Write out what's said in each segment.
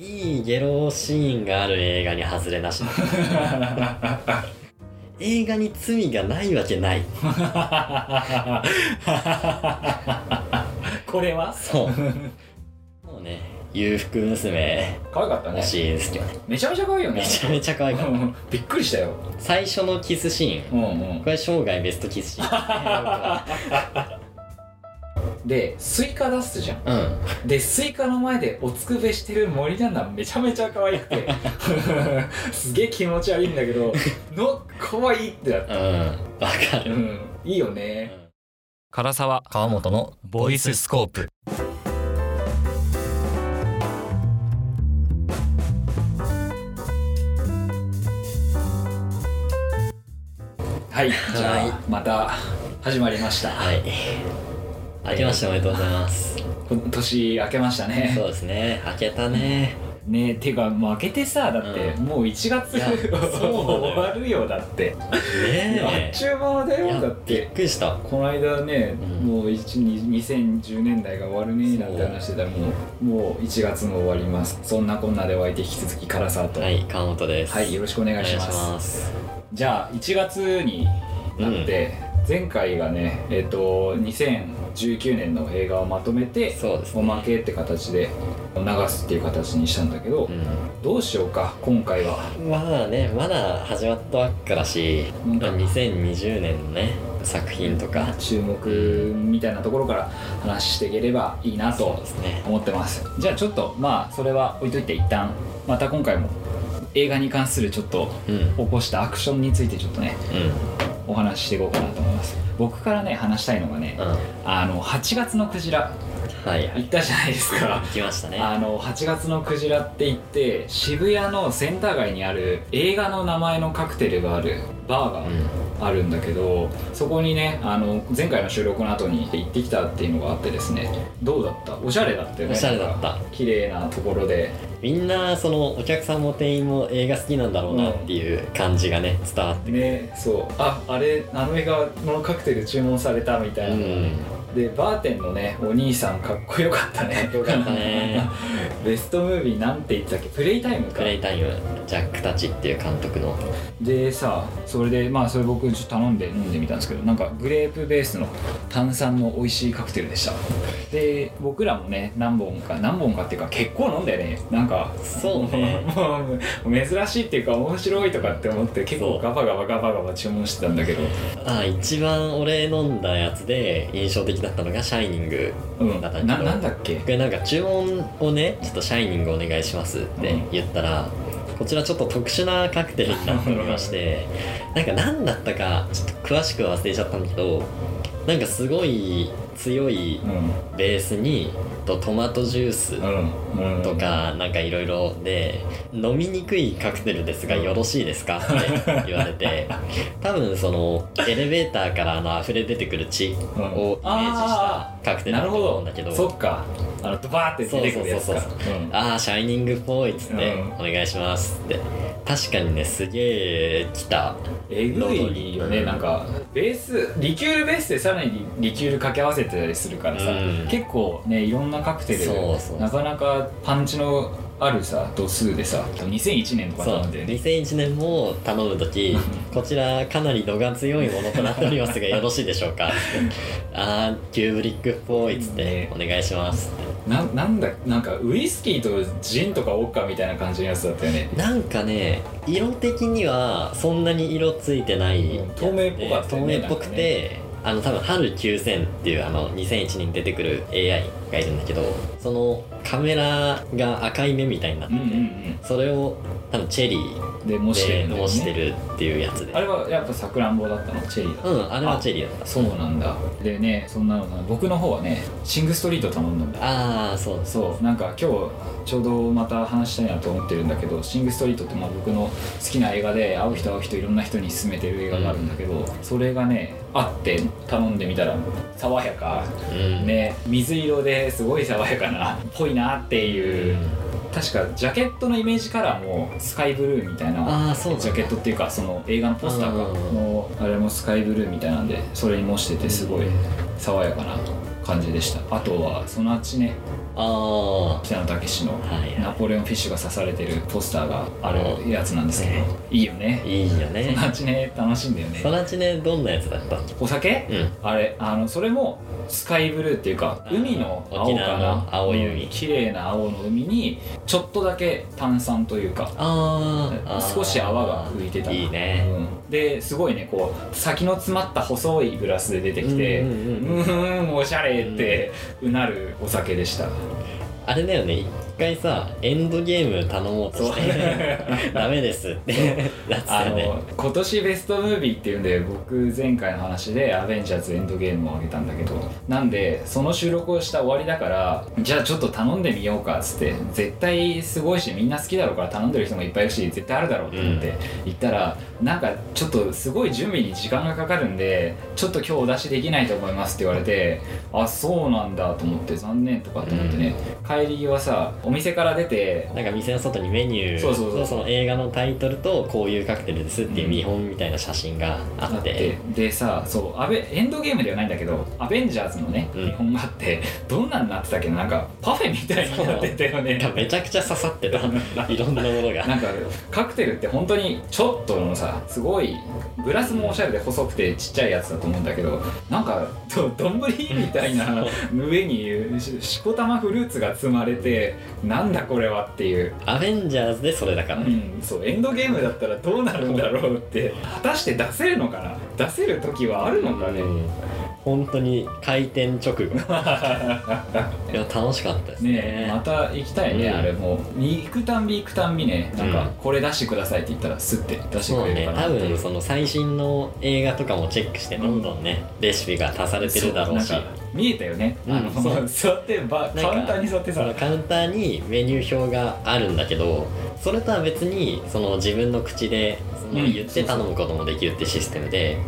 いいゲロシーンがある映画に外れなし。映画に罪がないわけない。これは？そう。もうね裕福娘。可愛かったね。らしいですけどね。めちゃめちゃ可愛いよね。めちゃめちゃ可愛かった。う んびっくりしたよ。最初のキスシーン。うんうん。これ生涯ベストキスシーン でスイカ出すじゃん。うん。でスイカの前でおつくべしてる森旦那めちゃめちゃ可愛くて。すげえ気持ち悪いんだけど の可愛いってなった。うん。わかる。うん。いいよね。唐沢川本のボイススコープ。はい。じゃはい。あまた始まりました。はい明けましておめでとうございます。今年明けましたね。そうですね。明けたね。ねてかもう明けてさだってうん。もう1月そう 終わるよだって。あっねちゅう間だよだっびってくりした。この間ね、うん。もう1に2010年代が終わるねなんて話してたらもうもう1月も終わります。そんなこんなでお相手引き続き唐沢と。はい川本です。はいよろしくお願いします。ます。じゃあ1月になって、前回がねえっ、と2019年の映画をまとめてそうですね。おまけって形で流すっていう形にしたんだけど、うどうしようか今回は。んまだねまだ始まったばっかだしなん。か2020年のね作品とか。注目みたいなところから話していければいいなそうとですね。思ってます。じゃあちょっとまあそれは置いといて一旦。また今回も映画に関するちょっとうん。うん起こしたアクションについてちょっとねお話ししていこうかなと思います。僕からね話したいのがねうん。あの8月のクジラはいはい。行ったじゃないですか。行きましたね。あの8月のクジラって言って渋谷のセンター街にある映画の名前のカクテルがあるバーがうん。あるんだけどそこにねあの前回の収録の後に行ってきたっていうのがあってですね。どうだった？おしゃれだったよね。おしゃれだった。綺麗なところで。みんなそのお客さんも店員も映画好きなんだろうなっていう感じがね伝わってねそう。ああれあの映画のカクテル注文されたみたいな、うんでバーテンのねお兄さんかっこよかったね。よかったね。ベストムービーなんて言ってたっけ？プレイタイムか。プレイタイムジャック・タッチっていう監督の。でさそれでまあそれ僕ちょっと頼んで飲んでみたんですけどなんかグレープベースの炭酸の美味しいカクテルでした。で僕らもね何本か何本かっていうか結構飲んだよね。なんかそうね。もう珍しいっていうか面白いとかって思って結構ガバガバガバガバ注文してたんだけど。あ一番俺飲んだやつで印象的だったのが「シャイニングうん。だったんだけどななんだっけ？これなんか注文をねちょっと「シャイニングお願いします」って言ったら、こちらちょっと特殊なカクテルになっておりましてなんか何だったかちょっと詳しく忘れちゃったんだけどなんかすごい強いうんベースにとトマトジュースうん。うん。とかなんかいろいろで飲みにくいカクテルですがよろしいですか？って言われて。多分そのエレベーターからあの溢れ出てくる血をイメージしたカクテルだとなるほど。思うんだけどそっかあのドバーって出てくるやつか。そうそうそううん。ああシャイニングっぽいっつって、うん。お願いしますって。確かにねすげえ来た。えぐいよね、うんなんかベースリキュールベースでさらにリキュール掛け合わせてたりするからさ、うん。結構ねいろんなカクテルなかなかパンチのあるさ度数でさ2001年とかそう。なんでね2001年も頼む時こちらかなり度が強いものとなっておりますがよろしいでしょうか？あーキューブリックっぽいっつってね。お願いします。ななんだなんかウイスキーとジンとかウォッカみたいな感じのやつだったよね。なんかね色的にはそんなに色ついてないやつで透明っぽかったよね。透明っぽくて、あの多分春9000っていうあの2001年に出てくる AI がいるんだけどそのカメラが赤い目みたいになってて、うんうんうん。それを多分チェリーで模してるでんだよ模してねるっていうやつで。あれはやっぱさくらんぼだったの？チェリーだったうんあれはチェリーだった。そうなんだ。でねそんなのさ僕の方はねシングストリート頼んだんだああそう。そう。なんか今日ちょうどまた話したいなと思ってるんだけど「シング・ストリート」ってまあ僕の好きな映画で会う人会う人いろんな人に勧めてる映画があるんだけど、それがねあって頼んでみたら爽やか、うん。ね水色ですごい爽やかなぽいなっていう、確かジャケットのイメージカラーもスカイブルーみたいなジャケットっていうかその映画のポスターのあれもスカイブルーみたいなんでそれに模しててすごい爽やかな感じでした。あとはそのあっちね。あ北野武のナポレオンフィッシュが刺されてるポスターがあるやつなんですけどね。いいよね。あいいよそねのあっちね楽しいんだよね。そのうちねどんなやつだった？っお酒？けうん。あれあのそれもスカイブルーっていうか海の青かな？の青い海。うん。綺麗な青の海にちょっとだけ炭酸というかあー。あー。少し泡が浮いてた。ないいね。うん。ですごいねこう先の詰まった細いグラスで出てきてううんうんうんおしゃれってうなるお酒でした。あれだよね。一回さエンドゲーム頼もうとして ダメですって。あの今年ベストムービーっていうんで僕前回の話で「アベンジャーズエンドゲーム」をあげたんだけどなんでその収録をした終わりだからじゃあちょっと頼んでみようかっつって絶対すごいしみんな好きだろうから頼んでる人もいっぱいいるし絶対あるだろうと思って行ったら、なんかちょっとすごい準備に時間がかかるんでちょっと今日お出しできないと思いますって言われてあそうなんだと思って残念とかって思ってね、帰りはさお店から出てなんか店の外にメニューそうそうそう。とその映画のタイトルとこういうカクテルですっていう見本みたいな写真がああっって。てでさそうアベエンドゲームではないんだけどアベンジャーズのねうん。見本があってどんなんなってたっけな？なんかパフェみたいになってたよね。めちゃくちゃ刺さってた。いろんなものが。なんかカクテルって本当にちょっとのさすごいグラスもおしゃれで細くてちっちゃいやつだと思うんだけどなんかど丼みたいな 上にししこたまフルーツが積まれてなんだこれはっていう。アベンジャーズでそれだから。ねうん、そうエンドゲームだったらどうなるんだろうって。果たして出せるのかな？出せる時はあるのかね、うん本当に開店直後。いや楽しかったですね。ねえまた行きたいね、うん。あれも行くたんび行くたんびねなんかうんこれ出してくださいって言ったらスッて出してくれるね多かなって分その最新の映画とかもチェックしてどんどんね、レシピが足されてるだろうし。見えたよね、うんあのそう。座ってバなんかカウンターに座ってさ。カウンターにメニュー表があるんだけどそれとは別にその自分の口でそのうん。言って頼むこともできるってシステムで、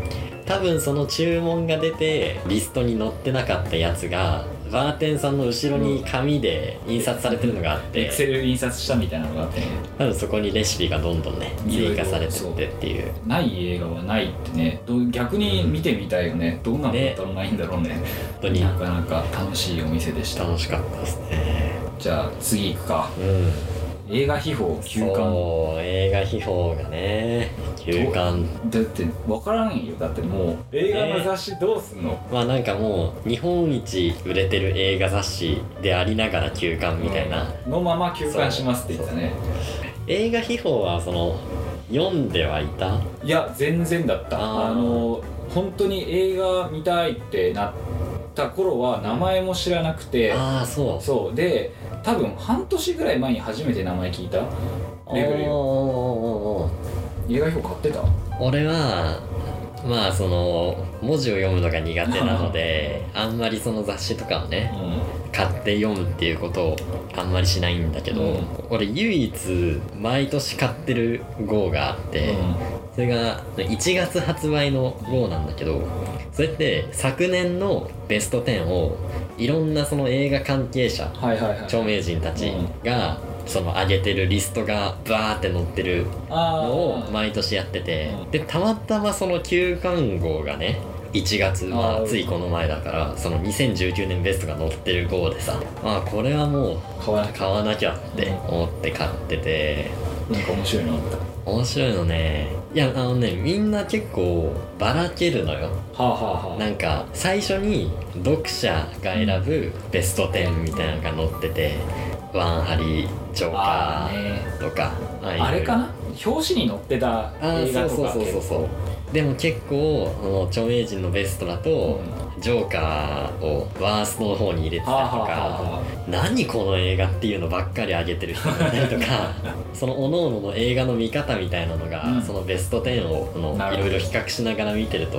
多分その注文が出てリストに載ってなかったやつがバーテンさんの後ろに紙で印刷されてるのがあってエクセル印刷したみたいなのがあってね。多分そこにレシピがどんどんね追加されてってっていう。ない映画はないってね。逆に見てみたいよね。どんなのだったらないんだろうね。本当に。なかなか楽しいお店でした。楽しかったですね。じゃあ次行くか。うん映画秘宝休館そう映画秘宝がね。休館だって分からんよ。だってもう映画の雑誌どうすんの、まあなんかもう日本一売れてる映画雑誌でありながら休館みたいな、うん。のまま休館しますって言ったね。映画秘宝はその読んではいた？いや全然だった。あの本当に映画見たいってなった頃は名前も知らなくて、ああそう。そう。で多分半年ぐらい前に初めて名前聞いた。レベルよ映画表買ってた？俺はまあその文字を読むのが苦手なので あんまりその雑誌とかをねう買って読むっていうことをあんまりしないんだけど、うん。俺唯一毎年買ってる号があって、れが1月発売の号なんだけどそれって昨年のベスト10をいろんなその映画関係者はいはいはい。著名人たちがその上げてるリストがバーって載ってるあのをー。毎年やっててうん。でたまたまその休刊号がね1月まあついこの前だからその2019年ベストが載ってる号でさまあこれはもう買わなきゃ。買わなきゃって思って買ってて。なんか面白いのあった。面白いのねいやあのねみんな結構ばらけるのよ。はあはあはあ。なんか最初に読者が選ぶベスト10みたいなのが載っててワンハリジョーカあーとかあいう。あれかな？表紙に載ってた映画とかそうそうそうそう。そうでも結構あの著名人のベストだと、ジョーカーをワーストの方に入れてたりとか、何この映画っていうのばっかり上げてる人がいたりとか その各々の映画の見方みたいなのが、うん。そのベスト10をいろいろ比較しながら見てると、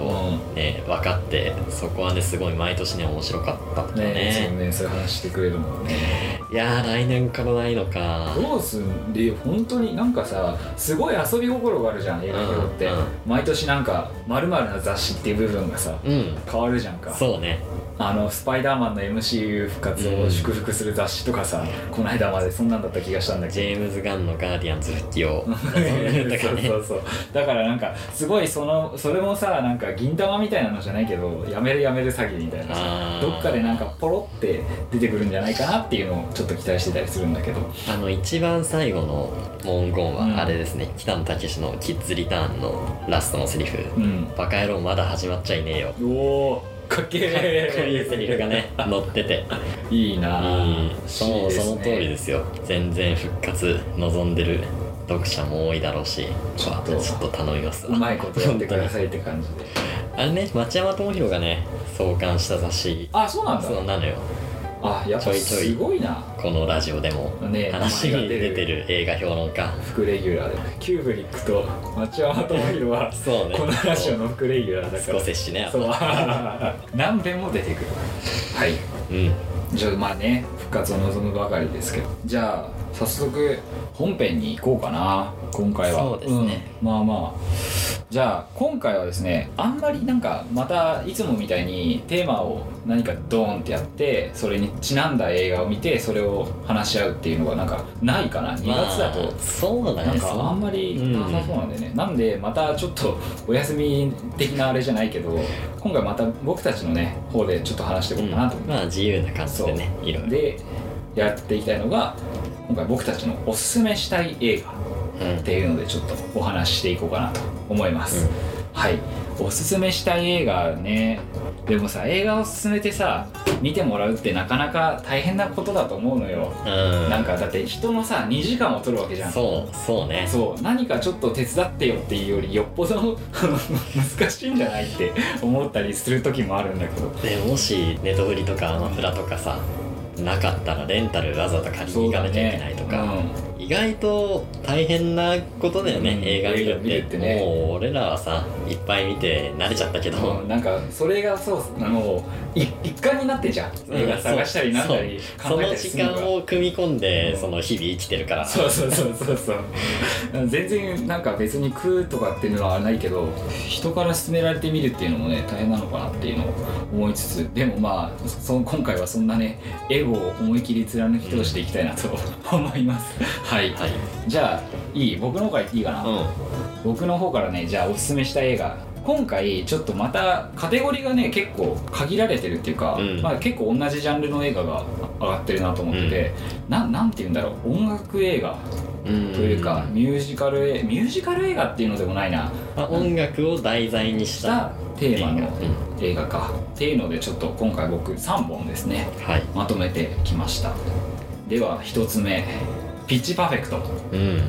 うね、分かってそこはねすごい毎年ね面白かったね。ねねそういう話してくれるもんね。いやー来年からないのか。どうすんで本当になんかさすごい遊び心があるじゃん映画表って、うんうん毎年なんかまるな雑誌っていう部分がさうん。変わるじゃんかそうね。あのスパイダーマンの MCU 復活を祝福する雑誌とかさ、この間までそんなんだった気がしたんだけど。ジェームズ・ガンのガーディアンズ復帰を。そうそうそうだからなんかすごいそのそれもさなんか銀玉みたいなのじゃないけどやめるやめる詐欺みたいなどっかでなんかポロって出てくるんじゃないかなっていうのをちょっと期待してたりするんだけど。あの一番最後の文言うんはあれですね、北野武の「キッズ・リターン」のラストのセリフ。うん「バカ野郎まだ始まっちゃいねえよ」おおかっけこういうえセリフがね。載ってて。いいなぁいい。そうその通りですすよ。全然復活望んでる読者も多いだろうし。ちょっと。ちょっと頼みますうまいことやってくださいって感じで。あれね町山智博がね創刊した雑誌。あそうなんだ。そうなのよあやっぱちょいちょいすごいな。このラジオでもね話に出てる。映画評論家。副レギュラーでキューブリックと町山智博はそうね。このラジオの副レギュラーだから。少ししねそう。何遍も出てくる。はい。うんじゃあまあね復活を望むばかりですけど。じゃあ早速本編に行こうかな今回は。そうですね、うん。まあまあ。じゃあ今回はですねあんまりなんかまたいつもみたいにテーマを何かドーンってやってそれにちなんだ映画を見てそれを話し合うっていうのがなんかないかな？2月だと。まあ、そうだなんかあんまりなさそうなんでね、なんでまたちょっと お休み的なあれじゃないけど今回また僕たちのね方でちょっと話していこうかなと思って。まあ自由な感じでねいろいろ。でやっていきたいのが今回僕たちのおすすめしたい映画。うんっていうのでちょっとお話ししていこうかなと思います、はい。おすすめしたい映画ね。でもさ映画を勧めてさ見てもらうってなかなか大変なことだと思うのよ、うん。なんかだって人のさ2時間を取るわけじゃん。そうそうね。そう。何かちょっと手伝ってよっていうよりよっぽど 難しいんじゃないって思ったりする時もあるんだけど。でもしネトフリとかアマプラとかさなかったらレンタルわざわざ借りに行かなきゃいけないとか、意外と大変なことだよね、うん映画見映画見るるっっててね。もう俺らはさいっぱい見て慣れちゃったけど、うん、なんかそれがそうあのい一環になってんじゃん。映画探したりなんだりそう。その時考えたりするのが間を組み込んで、うん。その日々生きてるから。そうそうそうそうそう。全然なんか別に食うとかっていうのはないけど人から勧められてみるっていうのもね大変なのかなっていうのを思いつつでもまあそ今回はそんなねエゴを思い切り貫き通していきたいなと思いますはい。はい。じゃあいい？僕の方からいいかな、う僕の方からねじゃあおすすめした映画。今回ちょっとまたカテゴリーがね結構限られてるっていうか、うん。まあ、結構同じジャンルの映画が上がってるなと思ってて、なんなんて言うんだろう？音楽映画んうん。というか、ミュージカル映ミュージカル映画っていうのでもないな。まあ、音楽を題材にししたたテーマの映映画か。っていうのでちょっと今回僕3本ですね。はい。まとめてきました。では1つ目「ピッチパーフェクトうん。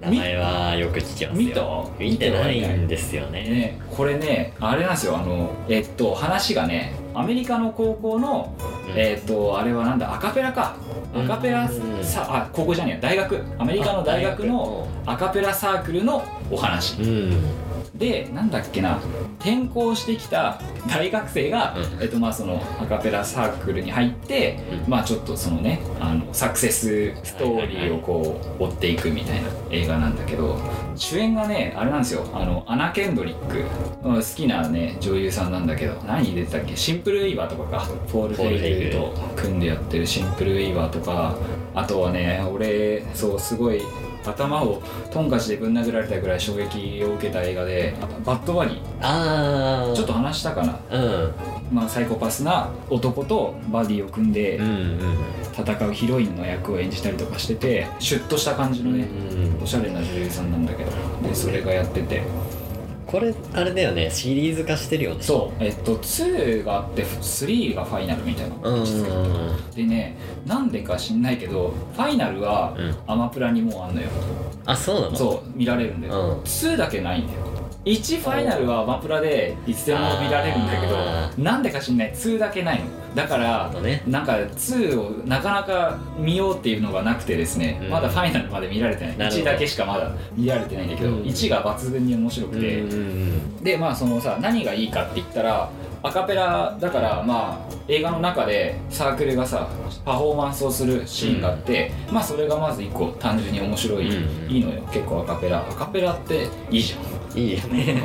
名前はよく聞きますよ。見た？見てないんですよ」ね。ねこれねあれなんですよ。あのえっと話がねアメリカの高校のうん。えっとあれはなんだ？アカペラか。うん。アカペラうん。さあ高校じゃねえや。大学。アメリカの大学のアカペラサークルのお話。うんでなんだっけな転校してきた大学生が、うん。えっとまあそのアカペラサークルに入って、うん。まあちょっとそのねあのサクセスストーリーをこう追っていくみたいな映画なんだけど主演がねあれなんですよ。あのアナ・ケンドリック。うん好きなね女優さんなんだけど何に出てたっけ？シンプルウェイバーとかか。ポール・フェイルと組んでやってるシンプルウェイバーとか。あとはね俺そうすごい頭をトンカチでぶん殴られたぐらい衝撃を受けた映画で「バッドバニ。ーああ」ちょっと話したかな、うん。まあ、サイコパスな男とバディを組んで戦うヒロインの役を演じたりとかしててシュッとした感じのねうん。おしゃれな女優さんなんだけどでそれがやっててこれあれだよね。シリーズ化してるよね。そう。えっと2があって3がファイナルみたいなうんうんでねなんでか知んないけどファイナルはうん。アマプラにもうあんのよ。あそうなの？そう見られるんだよ、うん。2だけないんだよ。1ファイナルはアマプラでいつでも見られるんだけあどなんでか知んない。2だけないのだからあとね。なんか2をなかなか見ようっていうのがなくてですね、うん。まだファイナルまで見られてない。1なるほど。だけしかまだ見られてないんだけど、うん。1が抜群に面白くて、うんうん。でまあそのさ何がいいかって言ったらアカペラだからまあ映画の中でサークルがさパフォーマンスをするシーンがあって、まあそれがまず一個単純に面白い、うん。いいのよ。結構アカペラ。アカペラっていいじゃん。いいよ。ね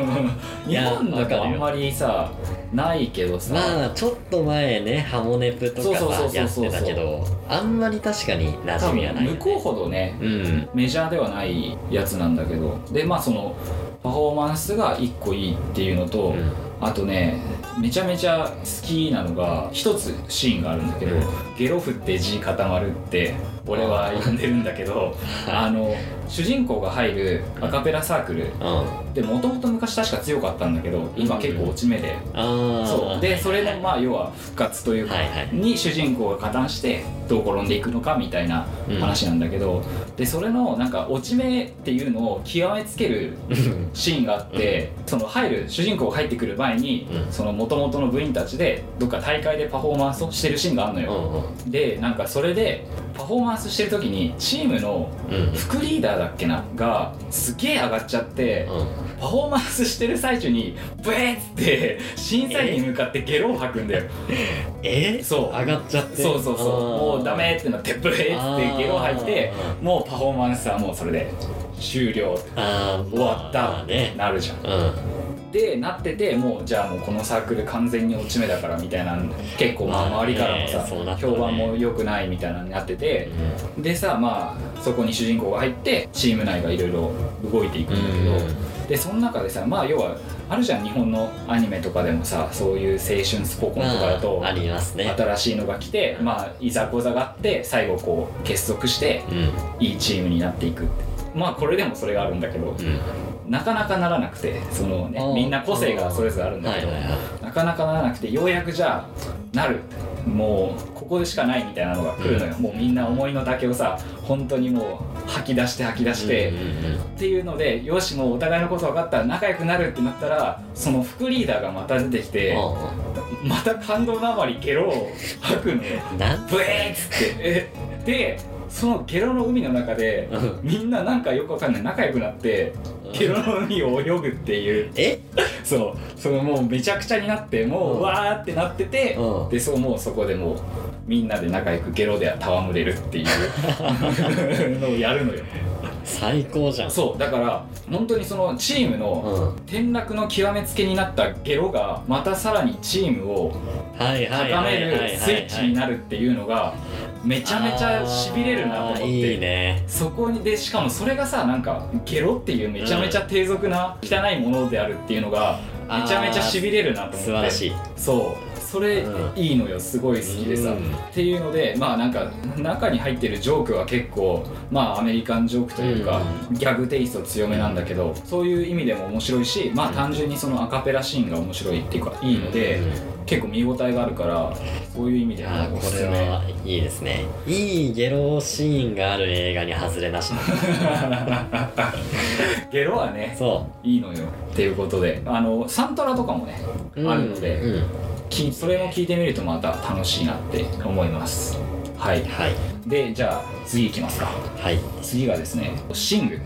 日本だとあんまりさないけどさ、まあちょっと前ねハモネプとかそうそうそうさやってたけどあんまり確かに馴多染みはないよね。分向こうほどねうん。メジャーではないやつなんだけど。でまあそのパフォーマンスが1個いいっていうのと、うんあとねめちゃめちゃ好きなのが一つシーンがあるんだけど、ゲロ振って字固まるって俺は呼んでるんだけどあの主人公が入るアカペラサークル。うん。でもともと昔確か強かったんだけど今結構落ち目で、ああそう。でそれのまあ要は復活というか、はいはい。に主人公が加担してどう転んでいくのかみたいな話なんだけど、でそれのなんか落ち目っていうのを極めつけるシーンがあって、その入る主人公が入ってくる前に、うん。その元々の部員たちでどっか大会でパフォーマンスをしてるシーンがあるのうよ、んでなんかそれでパフォーマンスしてる時にチームの副リーダーだっけながすげえ上がっちゃって、うん。パフォーマンスしてる最中にブエーって審査員に向かってゲロを吐くんだよ。え？そう。上がっちゃって？そうそうそう。もうダメってなってブエーってゲロを吐いてもうパフォーマンスはもうそれで終了。終わったってなるじゃん。うんでなっててもうじゃあもうこのサークル完全に落ち目だからみたいな結構まあ周りからもさ、評判も良くないみたいなのになってて、でさまあそこに主人公が入ってチーム内がいろいろ動いていくんだけど、でその中でさまあ要はあるじゃん日本のアニメとかでもさそういう青春スポコンとかだと、まあありますね。新しいのが来てまあいざこざがあって最後こう結束してうんいいチームになっていくってまあこれでもそれがあるんだけど、うんなかなかならなくてそのねみんな個性がそれぞれあるんだけど、はいはいはい。なかなかならなくてようやくじゃあなる。もうここでしかないみたいなのが来るのよ、もうみんな思いの丈をさ本当にもう吐き出して吐き出して、うんうんうんっていうのでよしもうお互いのこと分かったら仲良くなるってなったらその副リーダーがまた出てきてまた感動のあまりゲロを吐くのよ。ブエーっつって。えでそのゲロの海の中でうん。みんななんかよくわかんない。仲良くなってゲロの海を泳ぐっていう。え？そう。そのもうめちゃくちゃになってもううんわーってなっててうん。でそうもうそこでもうみんなで仲良くゲロで戯れるっていう。のをやるのよ。最高じゃん。そう。だから本当にそのチームのうん。転落の極めつけになったゲロがまたさらにチームをはいはい。高めるスイッチになるっていうのがめちゃめちゃしびれるなと思って。いいねそこにでしかもそれがさなんかゲロっていうめちゃめちゃ低俗な汚いものであるっていうのがめちゃめちゃしびれるなと思って素晴らしいそうそれうんいいのよすごい好きでさ、うん。っていうのでまあなんか中に入ってるジョークは結構まあアメリカンジョークというか、ギャグテイスト強めなんだけどそういう意味でも面白いしまあ単純にそのアカペラシーンが面白いっていうかいいので、うん。結構見応えがあるからそういう意味でいやはおーこれはいいですね。いいゲロシーンがある映画に外れなしだ。ゲロはねそいいのよ。っていうことで。あのサントラとかもね、うあるので、うんきそれも聞いてみるとまた楽しいなって思います。はい。はい。でじゃあ次いきますか。はい。次がですねシング。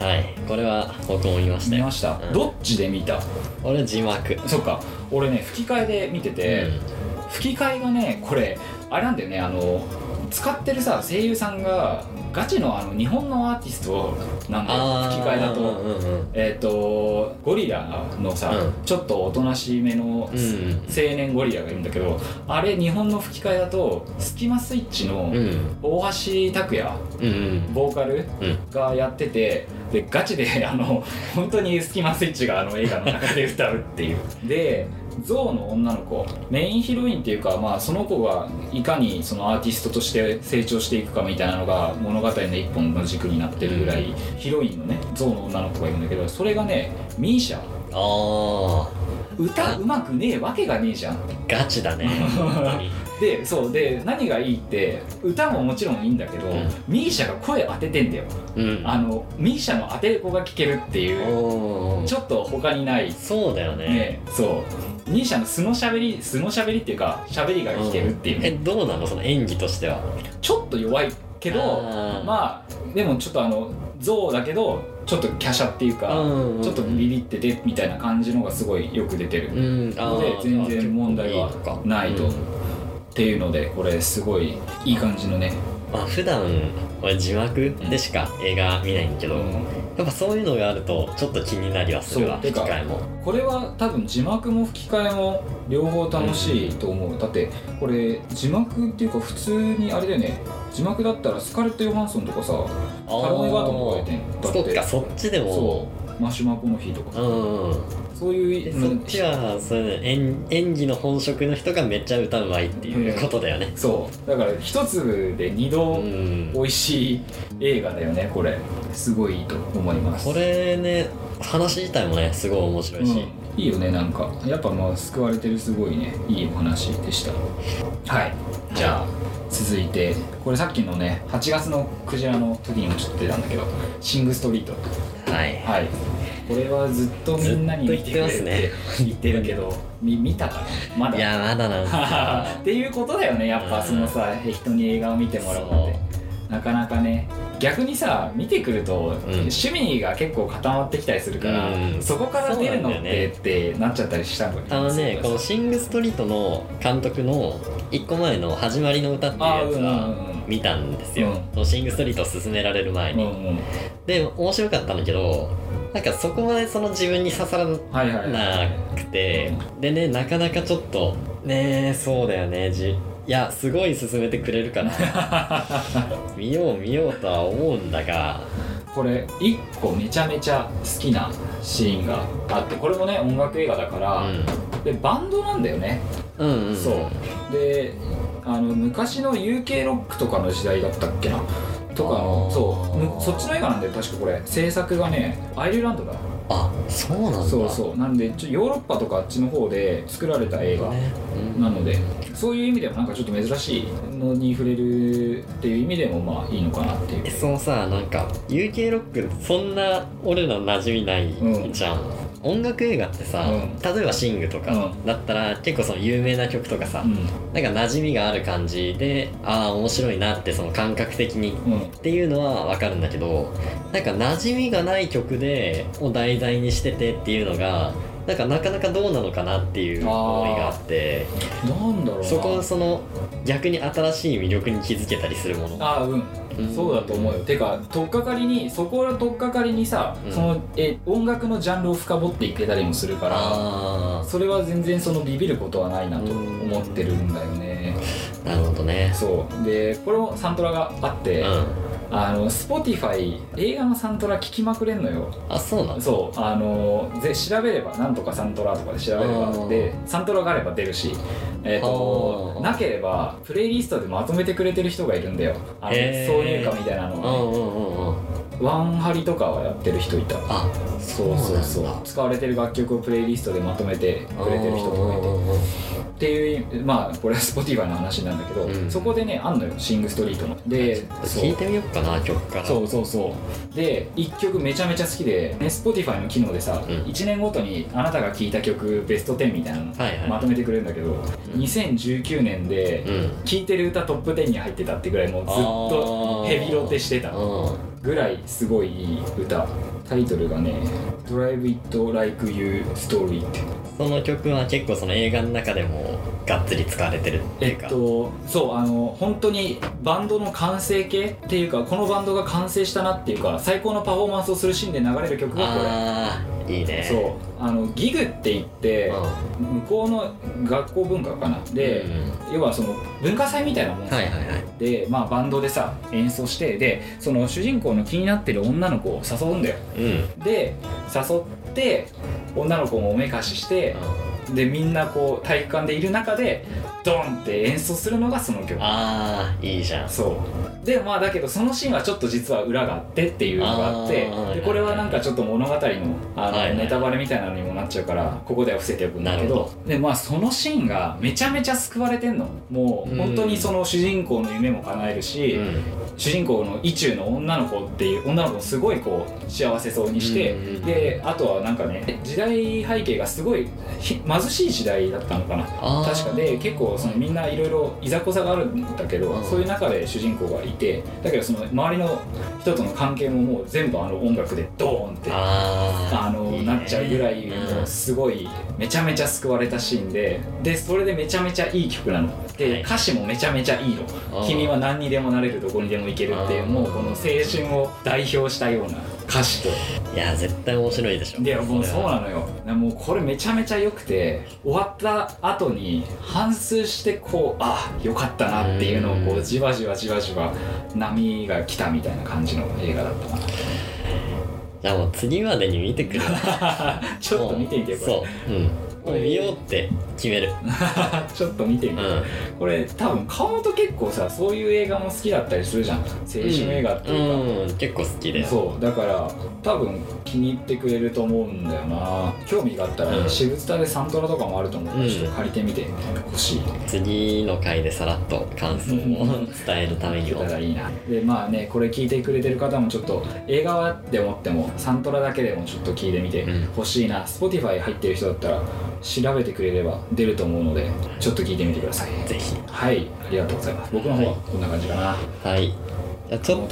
はい。これは僕も見ました。よ見ました、うん。どっちで見た？俺字幕。そっか。俺ね吹き替えで見てて、吹き替えがねこれあれなんだよねあの使ってるさ声優さんがガチのあの日本のアーティストなんだよ吹き替えだと、うんう。んうんえっ、とゴリラのさ、うん。ちょっとおとなしめのうん青年ゴリラがいるんだけど、あれ日本の吹き替えだとスキマスイッチのうん。大橋拓也ボーカルうんがやっててでガチであの本当にスキマスイッチがあの映画の中で歌うっていう。でゾウの女の子メインヒロインっていうか、まあ、その子がいかにそのアーティストとして成長していくかみたいなのが物語の一本の軸になってるぐらい、ヒロインのねゾウの女の子がいるんだけどそれがねミーシャ。あ歌うまくねえわけがねえじゃん。ーガチだね でそう。で何がいいって歌ももちろんいいんだけど、うん。ミーシャが声当ててんだよ。うん。あのミーシャの当て子が聞けるっていう。ちょっと他にない。そうだよね。ねそうミーシャの素のしゃべり素のしゃべりっていうかしゃべりが聞けるっていう、えどうなの？その演技としては。ちょっと弱いけどまあでもちょっとあの像だけどちょっと華奢っていうか、うんうんちょっとビビっててみたいな感じのがすごいよく出てる、のでー全然問題はないと。うん。っていうのでこれすごいいい感じのね、まあ普段俺字幕でしか映画見ないんだけど、うん。やっぱそういうのがあるとちょっと気になりはするわ吹き替えも。これは多分字幕も吹き替えも両方楽しいと思う、だってこれ字幕っていうか普通にあれだよね。字幕だったらスカーレット・ヨハンソンとかさタロン・エガートンとか出てんだって。そっかそっちでもマシュマポの日とか。さうんそういうでそっちはそう演演技の本職の人がめっちゃ歌うまいっていうことだよね。そう。だから一粒で二う度ん美味しい映画だよねこれ。すごいいいと思います。これね話自体もねすごい面白いし、うん。いいよねなんか。やっぱまあ救われてるすごいねいいお話でした。はい。じゃあ続いて。これさっきのね8月のクジラの時にもちょっと出たんだけどシング・ストリートはい。はい。これはずっとみんなに見てくれって言ってるけどみ見たかな？まだ。いやまだなんですよ。っていうことだよねやっぱそのさ人に映画を見てもらうのって。なかなかね逆にさ見てくると、趣味が結構固まってきたりするから、うん。そこから出るのって、ね。ってなっちゃったりしたのあのねこの「シング・ストリート」の監督の1個前の「始まりの歌」っていうやつはうん見たんですよ、うん。シング・ストリートを勧められる前に、うんうん。で面白かったんだけどなんかそこまでその自分に刺さらなくてでねなかなかちょっとねそうだよねじいやすごい勧めてくれるから 見よう見ようとは思うんだが。これ一個めちゃめちゃ好きなシーンがあってこれもね音楽映画だから、でバンドなんだよね、うん、うんうん。そう。であの昔の UK ロックとかの時代だったっけなとかのそう。むそっちの映画なんだよ確かこれ。制作がねアイルランドだあそうなんだ。そうそう。なんでちょヨーロッパとかあっちの方で作られた映画なのでそういう意味でもなんかちょっと珍しいのに触れるっていう意味でもまあいいのかなっていう。えそのさなんか UK ロックそんな俺ら馴染みないじゃん、音楽映画ってさ、うん。例えば「シング」とかうん。だったら結構その有名な曲とかさ、うん。なんか馴染みがある感じでああ面白いなってその感覚的にうん。っていうのは分かるんだけどなんか馴染みがない曲でを題材にしててっていうのがなんかなかなかどうなのかなっていう思いがあって。なんだろうな。そこをその逆に新しい魅力に気づけたりするもの。ああうん。うん。そうだと思うよ。てか取っかかりにそこを取っかかりにさ、うん。そのえ音楽のジャンルを深掘っていけたりもするからあそれは全然そのビビることはないなと思ってるんだよね。あなるほどね。そう。でこれもサントラがあって、うんあの Spotify 映画のサントラ聞きまくれんのよ。あそうなんだ。そう。あのぜ調べればなんとかサントラとかで調べればでサントラがあれば出るしえっ、となければプレイリストでまとめてくれてる人がいるんだよ。あの挿入歌みたいなのをね。うんうんうんうんワンハリとかはやってる人いた。あそうそうそう。使われてる楽曲をプレイリストでまとめてくれてる人とかいて。うんうんうんうんっていうまあこれは Spotify の話なんだけど、うん。そこでねあんのよ。シング・ストリートの。で聞いてみようかな曲から。そうそうそう。で1曲めちゃめちゃ好きで、ね、Spotify の機能でさ、うん。1年ごとにあなたが聴いた曲ベスト10みたいなのはいはい。まとめてくれるんだけど、2019年でうん。聴いてる歌トップ10に入ってたってぐらいもうずっとヘビロテしてたうんぐらいすごいいい歌。タイトルがね「Drive It Like You Story」って。その曲は結構その映画の中でもがっつり使われてるっていえっうか、とそうあの本当にバンドの完成形っていうかこのバンドが完成したなっていうか最高のパフォーマンスをするシーンで流れる曲がこれ。ああいいね。そうあのギグって言って向こうの学校文化かな。で、要はその文化祭みたいなもん。うん、はいはいはい。で、まあ、バンドでさ演奏してでその主人公の気になってる女の子を誘うんだよ。うん。で誘って女の子もおめかししてでみんなこう体育館でいる中でドンって演奏するのがその曲。ああいいじゃん。そう。でまあだけどそのシーンはちょっと実は裏があってっていうのがあってでこれはなんかちょっと物語のあの、ネタバレみたいなのにもなっちゃうからここでは伏せておくんだけどでまあそのシーンがめちゃめちゃ救われてんの。もう本当にその主人公の夢も叶えるし、うん。主人公の意中の女の子っていう女の子をすごいこう幸せそうにして、うんであとはなんかね時代背景がすごいひ貧しい時代だったのかな。確かで結構そのみんないろいろいざこざがあるんだけど、うん。そういう中で主人公がいてだけどその周りの人との関係ももう全部あの音楽でドーンってあのなっちゃうぐらいすごいめちゃめちゃ救われたシーンででそれでめちゃめちゃいい曲なの。で、はい。歌詞もめちゃめちゃいいの。君は何にでもなれるどこにでも行けるっていうもうこの青春を代表したような歌詞と。いや絶対面白いでしょ。でもうそうなのよ。もうこれめちゃめちゃ良くて終わった後に反芻してこうあよかったなっていうのをこううん。じわじわじわじわ波が来たみたいな感じの映画だったな。じゃあもう次までに見てくるわ。ちょっと見てみてよこれそう。うんもう見ようって決める。ちょっと見てみて、う。ん。これ多分顔元結構さそういう映画も好きだったりするじゃん。青春映画っていうか、うん、うん。結構好きだよ。そう。だから多分気に入ってくれると思うんだよな。興味があったらね、うん。私物タでサントラとかもあると思う。から、うんちょっと借りてみてほしい。次の回でさらっと感想を伝えるためにも。たらいいな。でまあねこれ聞いてくれてる方もちょっと映画はって思ってもサントラだけでもちょっと聞いてみてうん。ほしいな、Spotify 入ってる人だったら調べてくれれば出ると思うのでちょっと聞いてみてください。ぜひ。はい。ありがとうございます。僕の方はこんな感じかな。はい。じゃあちょっ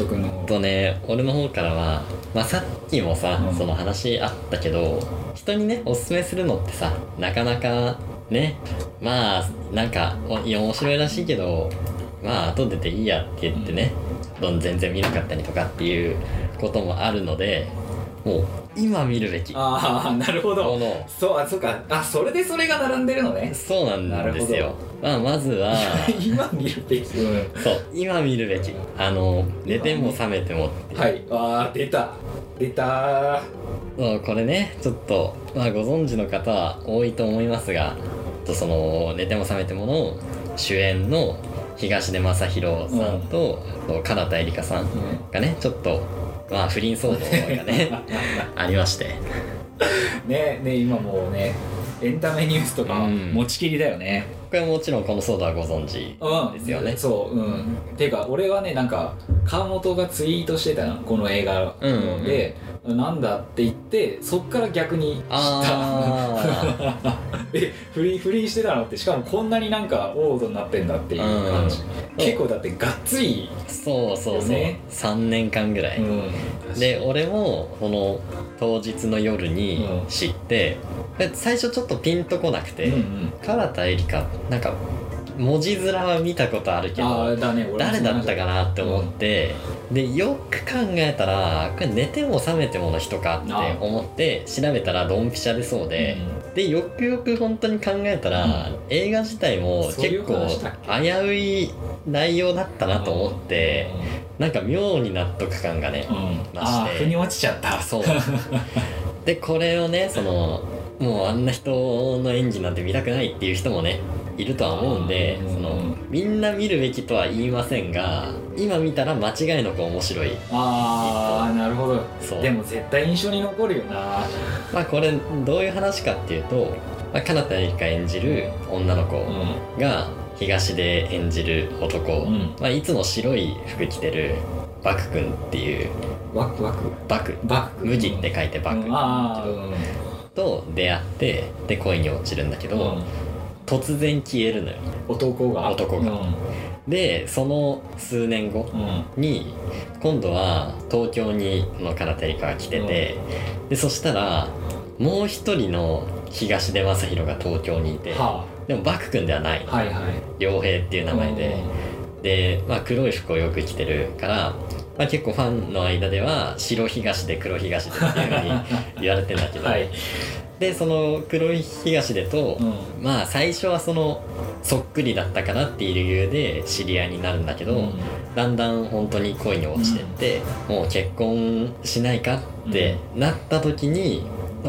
とね俺の方からは、まあ、さっきもさ、うん。その話あったけど人にねおすすめするのってさなかなかねまあなんかおいや面白いらしいけどまあ後ででいいやって言ってね、どん全然見なかったりとかっていうこともあるのでもう。今見るべき。もああなるほど。のそうあそうか。あそれでそれが並んでるのね。そうなんですよ。まあまずは 今見るべき、うんそう。今見るべき。あの寝ても覚めてもっていう。はい。あー出た。出たそうこれねちょっと、まあ、ご存知の方は多いと思いますがとその寝ても覚めてもの主演の東出昌大さんと、そう唐田絵里香さんがねちょっとまあ不倫騒動がね ありまして。ねね今もうねエンタメニュースとか持ちきりだよね。これはもちろんこの騒動はご存知うん。ですよね、そううん。ていうか俺はねなんか川本がツイートしてたの。この映画うんうん。で、なんだって言ってそっから逆に知った。あ え不倫不倫してたのってしかもこんなになんかオードになってんだっていう感じ、う。ん結構だってがっつり、あそうそうそう、ね。3年間ぐらい、うん、で俺もこの当日の夜にうん。知って、で最初ちょっとピンとこなくて、うんうん。唐田絵里香なんか文字面は見たことあるけあどね誰だったかなって思って、でよく考えたらこれ寝ても覚めてもの人かって思って調べたらドンピシャでそうで、でよくよく本当に考えたら、うん。映画自体も結構危うい内容だったなと思って、なんか妙に納得感がねう、ん、うん、まして。ああ腑に落ちちゃった。そう。でこれをねそのもうあんな人の演技なんて見たくないっていう人もねいるとは思うんでうん。そのみんな見るべきとは言いませんが今見たら間違いなく面白い。ああなるほど。そう。でも絶対印象に残るよな。まあこれどういう話かっていうと、まあ、かなた絵里香演じる女の子うん。が東で演じる男、ん。まあ、いつも白い服着てるバク君っていう。ワクワク？バク。バク麦って書いてバク。うん。と出会ってで恋に落ちるんだけど、うん突然消えるのよ。男が。男が。でその数年後に今度は東京にこのカナテリカが来てて、でそしたらもう一人の東出昌大が東京にいて、はでもバク君ではない。あはいはい。良平っていう名前で、で、まあ、黒い服をよく着てるから、まあ、結構ファンの間では白東で黒東でっていうふうに言われてんだけど、はい。でその黒い東出と、うん。まあ最初はそのそっくりだったからっていう理由で知り合いになるんだけど、うん。だんだん本当に恋に落ちてって、もう結婚しないかってなった時に、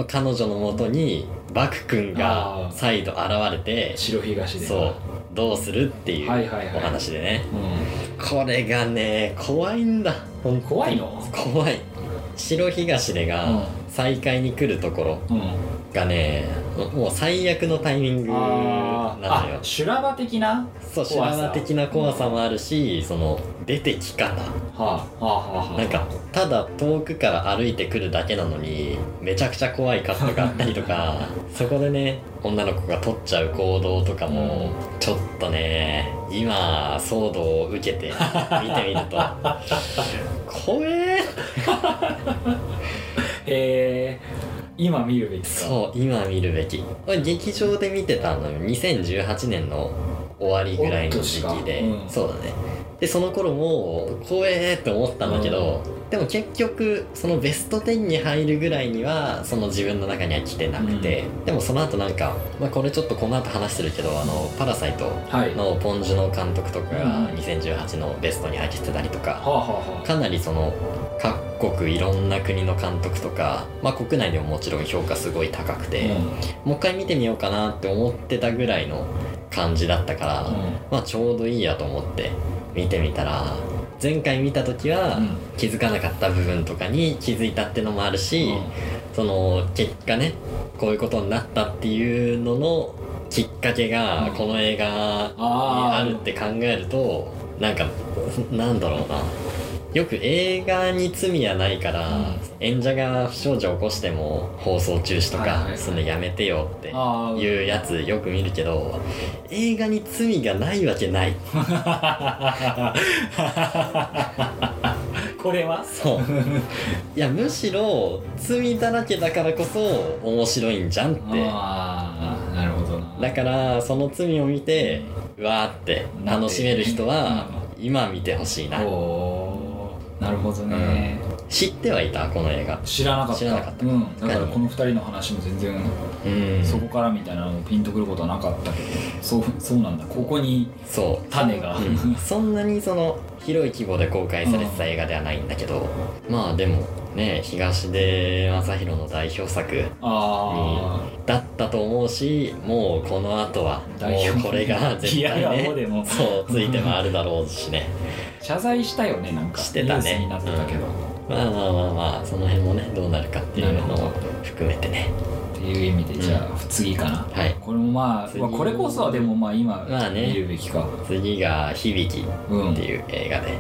彼女のもとにバク君が再度現れて白東でそうどうするっていうはいはいはい。お話でね、うこれがね怖いんだ。怖いの？怖い。白東出うん。が再会に来るところうんがねもう最悪のタイミングなあーのよ。あ修羅場的なそう修羅場的な怖さもあるしその出てき方。はあはあなんかただ遠くから歩いてくるだけなのにめちゃくちゃ怖いカットがあったりとか そこでね女の子が取っちゃう行動とかもちょっとね今騒動を受けて見てみると。怖え。えー、今見るべきかそう今見るべき。俺劇場で見てたのよ。2018年の終わりぐらいの時期で、うん。そうだね。でその頃も怖えって思ったんだけど、でも結局そのベスト10に入るぐらいにはその自分の中には来てなくて、でもその後なんか、まあ、これちょっとこの後話するけどあの「パラサイト」のポン・ジュの監督とかがうん。2018のベストに入ってたりとか、かなりその各国いろんな国の監督とか、まあ、国内でももちろん評価すごい高くあて、もう一回見てみようかなって思ってたぐらいの感じだったから、うん。まあちょうどいいやと思って見てみたら前回見た時はうん。気づかなかった部分とかに気づいたってのもあるし、その結果ねこういうことになったっていうののきっかけがうん。この映画にあるって考えるとなんかなんだろうなよく映画に罪はないから、うん。演者が不祥事を起こしても放送中止とか、そのやめてよっていうやつよく見るけど映画に罪がないわけない。これは？そう。いやむしろ罪だらけだからこそ面白いんじゃんって。ああなるほどな。だからその罪を見てうわーって楽しめる人は今見てほしいななるほどね、知ってはいたこの映画。知らなかった。知らなかった。うん、だからこの二人の話も全然うん。そこからみたいなのもピンとくることはなかったけどそうそうなんだ。ここにそう。種が、うん。そんなにその広い規模で公開されてた映画ではないんだけど。まあでもね東出昌大の代表作あだったと思うしもうこの後はもうこれが 絶対ねでも。そうついて回るだろうしね。あ謝罪したよねなんか。してたね。になってたけど、まあまあまあまあその辺もねどうなるかっていうのを含めてね。っていう意味でじゃあ、次かな。はい。これもまあ、次。まあこれこそはでもまあ今まあね。見るべきか、次が「響き」うん。っていう映画で、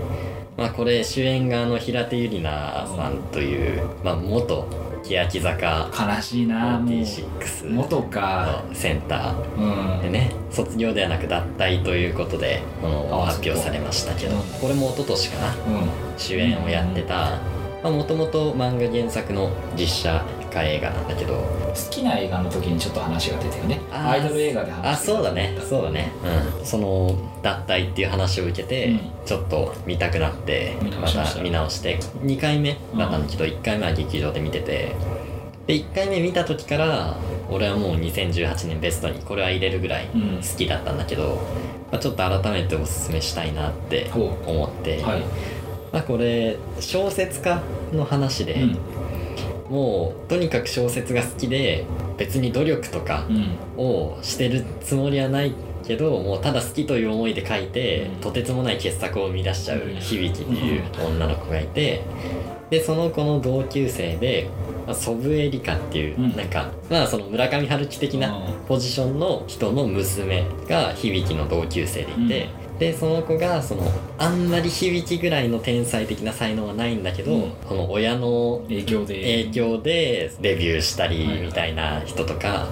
まあこれ主演があの平手友梨奈さんという、まあ、元欅坂。悲しいなもう46元か。のセンタうん。ーでね卒業ではなく脱退ということでこのあ発表されましたけど。これも一昨年かな。うん。主演をやってた。もともと漫画原作の実写化映画なんだけど。好きな映画の時にちょっと話が出たよね。アイドル映画で話あそうだね。そうだね。うん。その脱退っていう話を受けて、うん。ちょっと見たくなってました。た見直して。2回目だったんだけど、1回目は劇場で見てて。で1回目見た時から俺はもう2018年ベストにこれは入れるぐらいうん。好きだったんだけど、まあ、ちょっと改めておすすめしたいなって思って、はい、まあ、これ小説家の話で、うんもうとにかく小説が好きで別に努力とかうん。をしてるつもりはないけどもうただ好きという思いで書いて、うん。とてつもない傑作を生み出しちゃううん。響っていう女の子がいてでその子の同級生で、まあ、祖父江里香っていう、うん。なんかまあその村上春樹的なうん。ポジションの人の娘が響の同級生でいて、でその子がそのあんまり響ぐらいの天才的な才能はないんだけど、うん。この親の影響で。影響でデビューしたはいはいりみたいな人とか、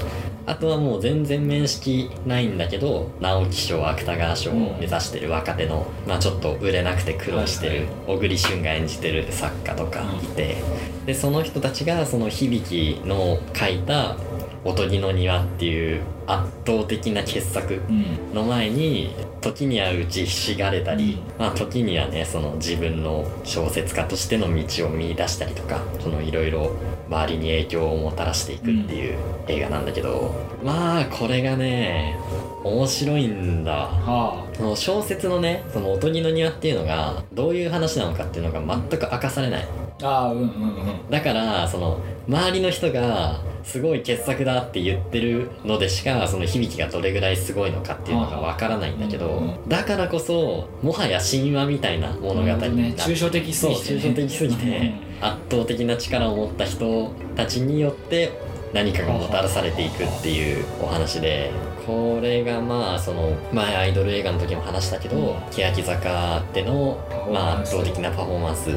あとはもう全然面識ないんだけど直木賞芥川賞を目指してる若手の、まあ、ちょっと売れなくて苦労してる小栗旬が演じてる作家とかいて、でその人たちがその響の書いた「おとぎの庭」っていう圧倒的な傑作うん。の前に時には打ちひしがれたり、まあ時にはねその自分の小説家としての道を見出したりとかそのいろいろ周りに影響をもたらしていくっていう映画なんだけど、まあこれがね面白いんだ。はその小説のねそのおとぎの庭っていうのがどういう話なのかっていうのが全く明かされない。あああうんうんうん。だからその周りの人がすごい傑作だって言ってるのでしかその響がどれぐらいすごいのかっていうのがわからないんだけど、うんだからこそもはや神話みたいな物語になって、ね抽象的すそうぎてね抽象的すぎて 圧倒的な力を持った人たちによって何かがもたらされていくっていうお話でこれがまあその前アイドル映画の時も話したけど、うん。欅坂でのまあ圧倒的なパフォーマンス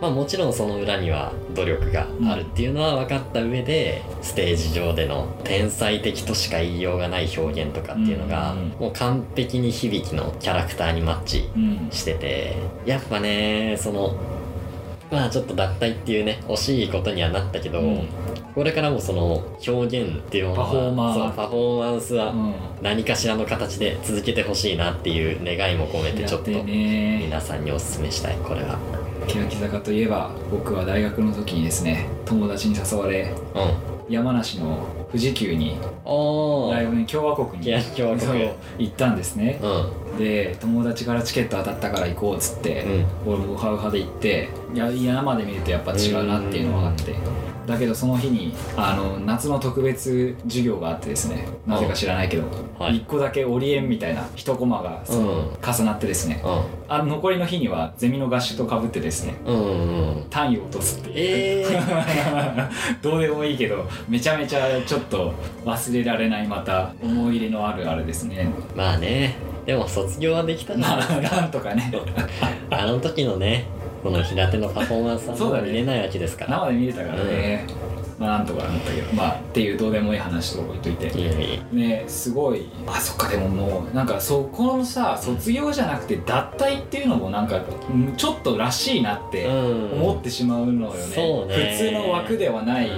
まあもちろんその裏には努力があるっていうのは分かった上で、ステージ上での天才的としか言いようがない表現とかっていうのが、うん。うんもう完璧に響きのキャラクターにマッチうん。しててやっぱねそのまあちょっと脱退っていうね惜しいことにはなったけど、うん。これからもその表現っていうものはパフォーマー。パフォーマンスはうん。何かしらの形で続けてほしいなっていう願いも込めてちょっと皆さんにお勧めしたいこれは欅坂といえば僕は大学の時にですね友達に誘われうん。山梨の富士急にライブに共和国に和国。行ったんですね。うん。で友達からチケット当たったから行こうっつって、俺もウハウハで行っていやいや生で見るとやっぱ違うなっていうのがあってだけどその日にあの夏の特別授業があってですね。なぜか知らないけど、はい。1個だけオリエンみたいな一コマが重なってですね、うあの残りの日にはゼミの合宿とかぶってですね。んうんうん。単位を落とすっていう、え どうでもいいけどめちゃめちゃちょっと忘れられないまた思い入れのあるあれですね。ー、まあね。でも卒業はできたな。いですかあなんとかね。あの時のねこの平手のパフォーマンスは見れないわけですから。生で見れたからね、まあなんとかなったけど。まあっていうどうでもいい話と置いといて。ねすごい。あそっかでももうなんかそこのさ卒業じゃなくて脱退っていうのもなんかうんちょっとらしいなってうん。思ってしまうのよね,、そうね。普通の枠ではない、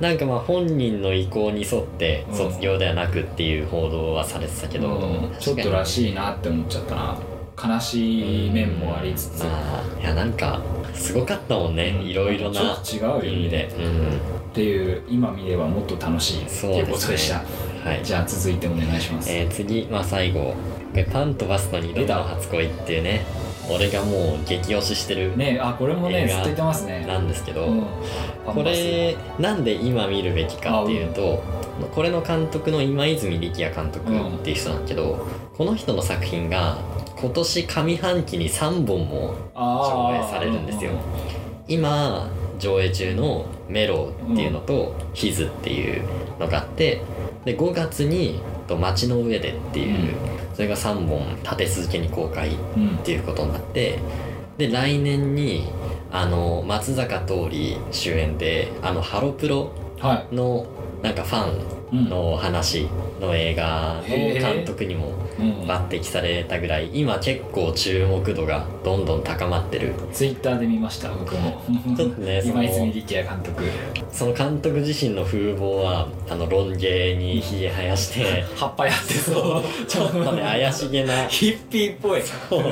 なんかまあ本人の意向に沿ってうん。卒業ではなくっていう報道はされてたけど、うん。ちょっとらいしいなって思っちゃったな悲しい面もありつつ、まあいやなんかすごかったもんね、うん。いろいろな。違う意味で、っていう今見ればもっと楽しいっていうことでした。うんはい。じゃあ続いてお願いします、えー次、まあ、最後。パンとバスと二度目の初恋っていうね。俺がもう激推ししてるねあこれもねずっと言ってますね。なんですけど、うん。これなんで今見るべきかっていうと、これの監督の今泉力也監督っていう人なんだけど、この人の作品が今年上半期に3本も上映されるんですよ。今上映中の「メロ」っていうのと「ヒズ」っていうのがあってで5月に「と街の上で」っていう、うん。それが3本立て続けに公開うんっていうことになってで来年にあの松坂桃李主演であのハロプロはのなんかファンの話の映画の監督にもうん。抜擢されたぐらい今結構注目度がどんどん高まってる。ツイッターで見ました僕も。ちょっとねその今泉力也監督。その監督自身の風貌はあのロン毛にひげ生やして 葉っぱやってそう。ちょっとね怪しげな。ヒッピーっぽい。そう。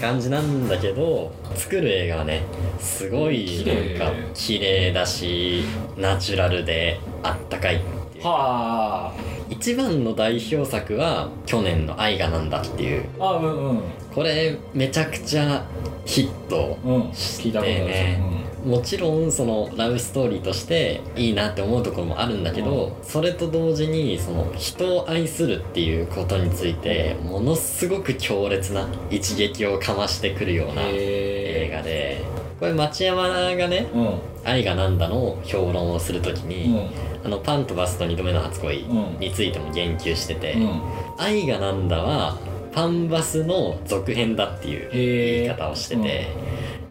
感じなんだけど作る映画はねすごいなんか綺麗だしナチュラルであったかいは一番の代表作は去年の「愛がなんだ」っていう。ああうんうん。これめちゃくちゃヒットうん。聞いたことある、ねもちろんそのラブストーリーとしていいなって思うところもあるんだけど、それと同時にその人を愛するっていうことについてものすごく強烈な一撃をかましてくるような映へ画でこれ町山がねうん「愛がなんだ」の評論をするときうに、んあのパンとバスと2度目の初恋うんについても言及しててうん「愛がなんだ」はパンバスの続編だっていう言い方をしてて、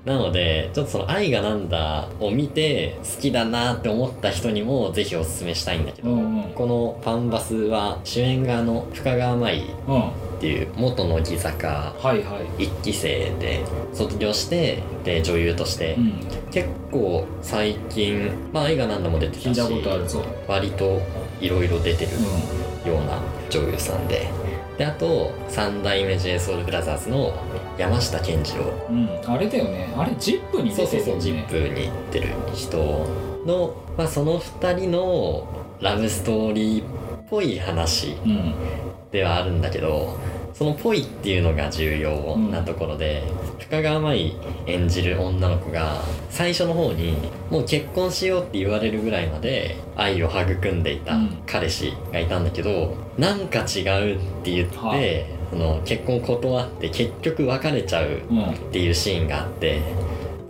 なのでちょっとその「愛がなんだ」を見て好きだなって思った人にもぜひおすすめしたいんだけど、うんうん。この「パンバス」は主演があの深川舞っていう元乃木坂はいはい。1期生で卒業してで女優として、うん。結構最近まあ愛がなんだも出てたし聞いたことあるぞ。割といろいろ出てるうような女優さんで。であと三代目 j s o u l b r o t h e r s の山下健二郎。ん、うん、あれだよね。あれジップにそうそうそう、出てるよねジップに行ってる人の、まあ、その2人のラブストーリーっぽい話うん。ではあるんだけどその「ぽい」っていうのが重要なところで、深川舞演じる女の子が最初の方にもう結婚しようって言われるぐらいまで愛を育んでいたうん。彼氏がいたんだけど、なんか違うって言って、はその結婚断って結局別れちゃううん。っていうシーンがあって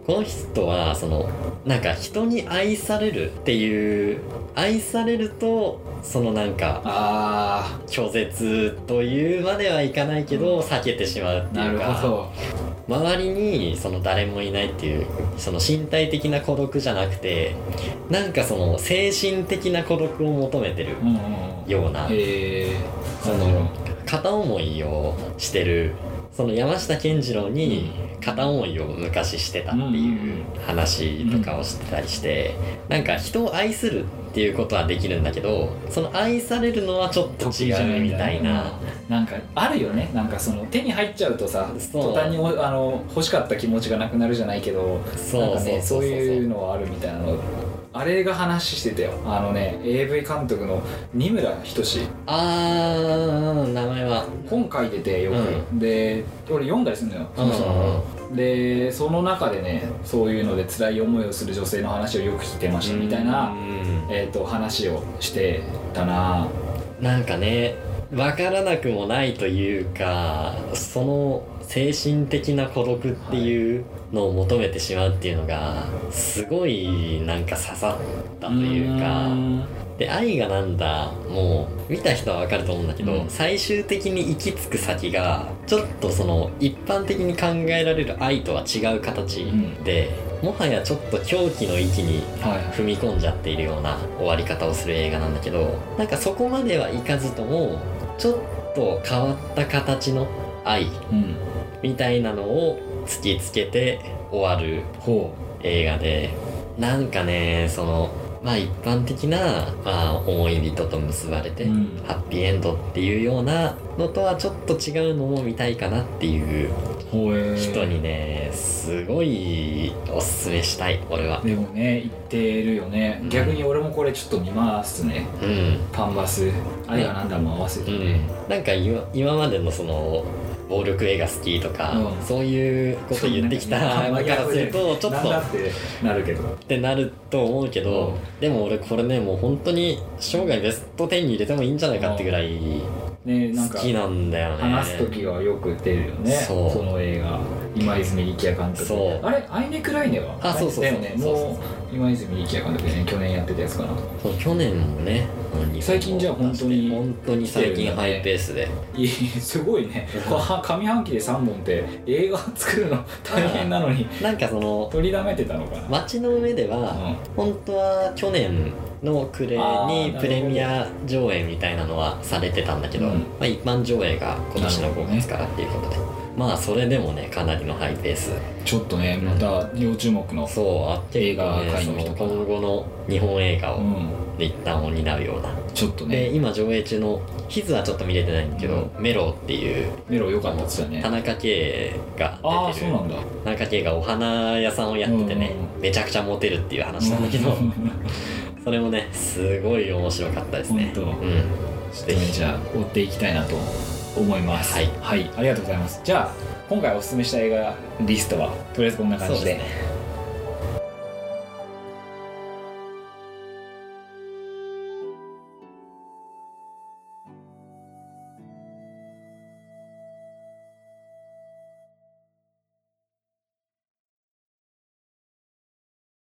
この人はそのなんか人に愛されるっていう愛されるとそのなんかあ拒絶というまではいかないけど避けてしまうっているうか周りにその誰もいないっていうその身体的な孤独じゃなくてなんかその精神的な孤独を求めてるうんうんようなへえその片思いをしてるその山下健二郎に片思いを昔してたっていう話とかをしてたりしてなんか人を愛するっていうことはできるんだけどその愛されるのはちょっと違うみたいな。な。んかあるよね。なんかその手に入っちゃうとさ途端におあの欲しかった気持ちがなくなるじゃないけどそうねそういうのはあるみたいなのあれが話してたよ。あのね AV 監督の二村仁あー名前は。本書いててよく、で俺読んだりするのよその人の本でその中でねそういうので辛い思いをする女性の話をよく聞いてましたみたいな、うん。えー、と話をしてたな。なんかね分からなくもないというかその精神的な孤独っていうのを求めてしまうっていうのがすごいなんか刺さったというかん。で愛がなんだもう見た人は分かると思うんだけど、うん。最終的に行き着く先がちょっとその一般的に考えられる愛とは違う形で、もはやちょっと狂気の域にはい。踏み込んじゃっているような終わり方をする映画なんだけどなんかそこまではいかずともちょっと変わった形の愛うん。みたいなのを突きつけて終わるほ映画でなんかねそのまあ一般的な、まあ、思い人と結ばれて、うん。ハッピーエンドっていうようなのとはちょっと違うのも見たいかなっていう人にねすごいおすすめしたい俺は。でもね言ってるよね、うん。逆に俺もこれちょっと見ますね。うん。パンバス。愛がなんだも合わせてうね、ん、なんか今今までのその暴力映画好きとか、うん。そういうこと言ってきた からするとちょっと。ってなるけど。てなると思うけど、うん。でも俺これねもう本当に生涯ベスト10に入れてもいいんじゃないかってぐらいねなんか好きなんだよね。話す時はよく出るよね。そう。の映画。今泉力也監督。そう。あれアイネクライネは？あそうそうそう。ね。もう今泉力也監督でね去年やってたやつかな。そう去年もね最近じゃあ本当に本当に最近ハイペースで。いいすごいね。上半期で3本って映画作るの 大変なのに。なんかその取りだめてたのかな。街の上では、本当は去年の暮れにプレミア上映みたいなのはされてたんだけど、うん。まあ、一般上映が今年の5月からっていうことで、まあそれでもねかなりのハイペース。ちょっとねまた要注目のそうあって映画界の人そかな今後の日本映画を、うん。で一旦を担うような。ちょっとね。で今上映中の「ヒズはちょっと見れてないんだけど、メロっていうメロ良かったっつったね。田中圭がああ出てる。そうなんだ。田中圭がお花屋さんをやっててね、うん。めちゃくちゃモテるっていう話なんだけど、うんそれもねすごい面白かったですね。本当。うん。ちょっとねじゃあ追っていきたいなと思います。はい。ありがとうございます。じゃあ今回おすすめした映画リストはとりあえずこんな感じで